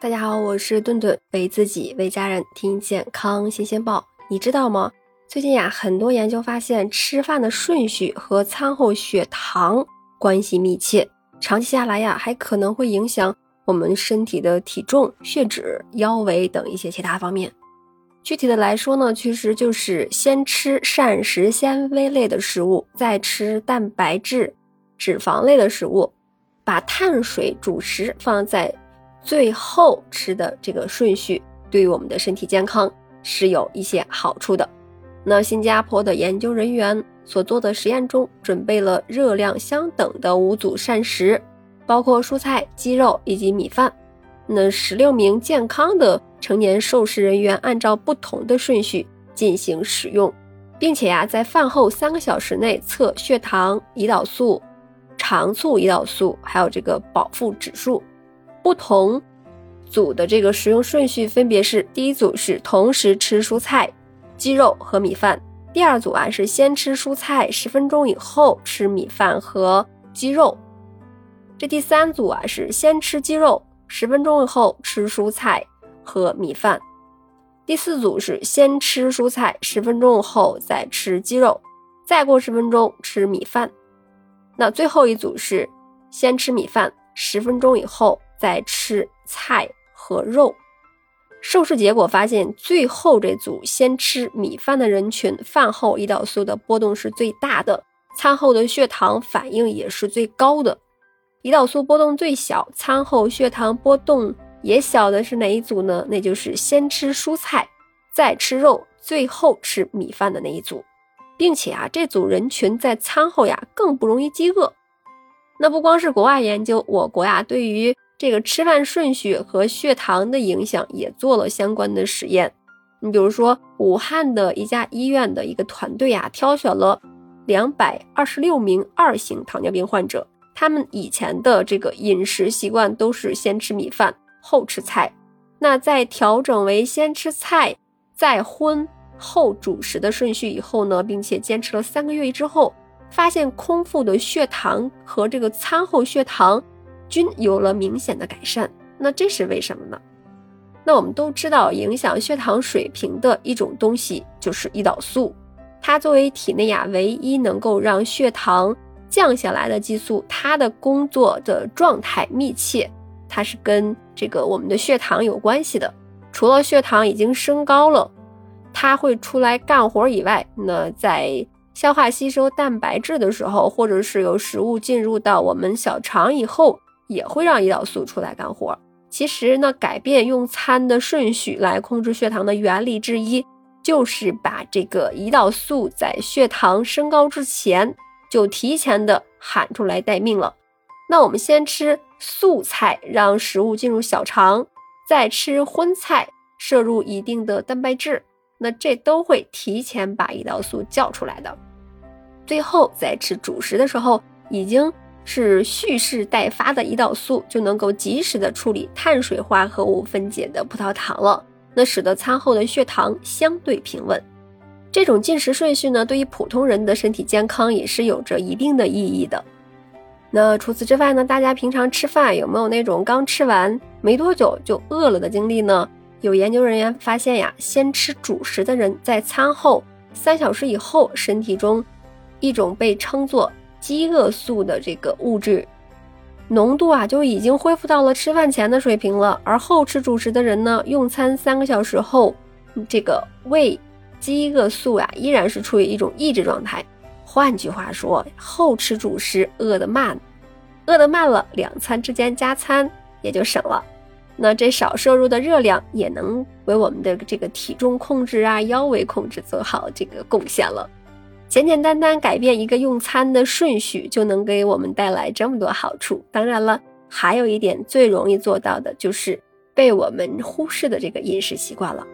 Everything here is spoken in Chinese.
大家好，我是顿顿，为自己为家人听健康新鲜报。你知道吗？最近呀，很多研究发现，吃饭的顺序和餐后血糖关系密切，长期下来呀，还可能会影响我们身体的体重、血脂、腰围等一些其他方面。具体的来说呢，其实就是先吃膳食纤维类的食物，再吃蛋白质、脂肪类的食物，把碳水、主食放在。最后吃的这个顺序对于我们的身体健康是有一些好处的。那新加坡的研究人员所做的实验中，准备了热量相等的五组膳食，包括蔬菜、鸡肉以及米饭。那十六名健康的成年受试人员按照不同的顺序进行使用，并且呀，在饭后三个小时内测血糖、胰岛素、肠促胰岛素，还有这个饱腹指数。不同组的这个食用顺序分别是：第一组是同时吃蔬菜、鸡肉和米饭；第二组啊是先吃蔬菜，十分钟以后吃米饭。和鸡肉；这第三组啊是先吃鸡肉，十分钟以后吃蔬菜和米饭；第四组是先吃蔬菜，十分钟后再吃鸡肉，再过十分钟吃米饭；那最后一组是先吃米饭，十分钟以后。在吃菜和肉，受试结果发现，最后这组先吃米饭的人群，饭后胰岛素的波动是最大的，餐后的血糖反应也是最高的。胰岛素波动最小，餐后血糖波动也小的是哪一组呢？那就是先吃蔬菜，再吃肉，最后吃米饭的那一组，并且啊，这组人群在餐后呀更不容易饥饿。那不光是国外研究，我国呀对于这个吃饭顺序和血糖的影响也做了相关的实验。你比如说，武汉的一家医院的一个团队啊，挑选了两百二十六名二型糖尿病患者，他们以前的这个饮食习惯都是先吃米饭后吃菜。那在调整为先吃菜再荤后主食的顺序以后呢，并且坚持了三个月之后，发现空腹的血糖和这个餐后血糖。均有了明显的改善，那这是为什么呢？那我们都知道，影响血糖水平的一种东西就是胰岛素，它作为体内呀唯一能够让血糖降下来的激素，它的工作的状态密切，它是跟这个我们的血糖有关系的。除了血糖已经升高了，它会出来干活以外，那在消化吸收蛋白质的时候，或者是有食物进入到我们小肠以后。也会让胰岛素出来干活。其实呢，改变用餐的顺序来控制血糖的原理之一，就是把这个胰岛素在血糖升高之前就提前的喊出来待命了。那我们先吃素菜，让食物进入小肠，再吃荤菜，摄入一定的蛋白质，那这都会提前把胰岛素叫出来的。最后在吃主食的时候，已经。是蓄势待发的胰岛素就能够及时的处理碳水化合物分解的葡萄糖了，那使得餐后的血糖相对平稳。这种进食顺序呢，对于普通人的身体健康也是有着一定的意义的。那除此之外呢，大家平常吃饭有没有那种刚吃完没多久就饿了的经历呢？有研究人员发现呀，先吃主食的人在餐后三小时以后，身体中一种被称作饥饿素的这个物质浓度啊，就已经恢复到了吃饭前的水平了。而后吃主食的人呢，用餐三个小时后，这个胃饥饿素呀，依然是处于一种抑制状态。换句话说，后吃主食饿得慢，饿得慢了，两餐之间加餐也就省了。那这少摄入的热量，也能为我们的这个体重控制啊、腰围控制做好这个贡献了。简简单单改变一个用餐的顺序，就能给我们带来这么多好处。当然了，还有一点最容易做到的，就是被我们忽视的这个饮食习惯了。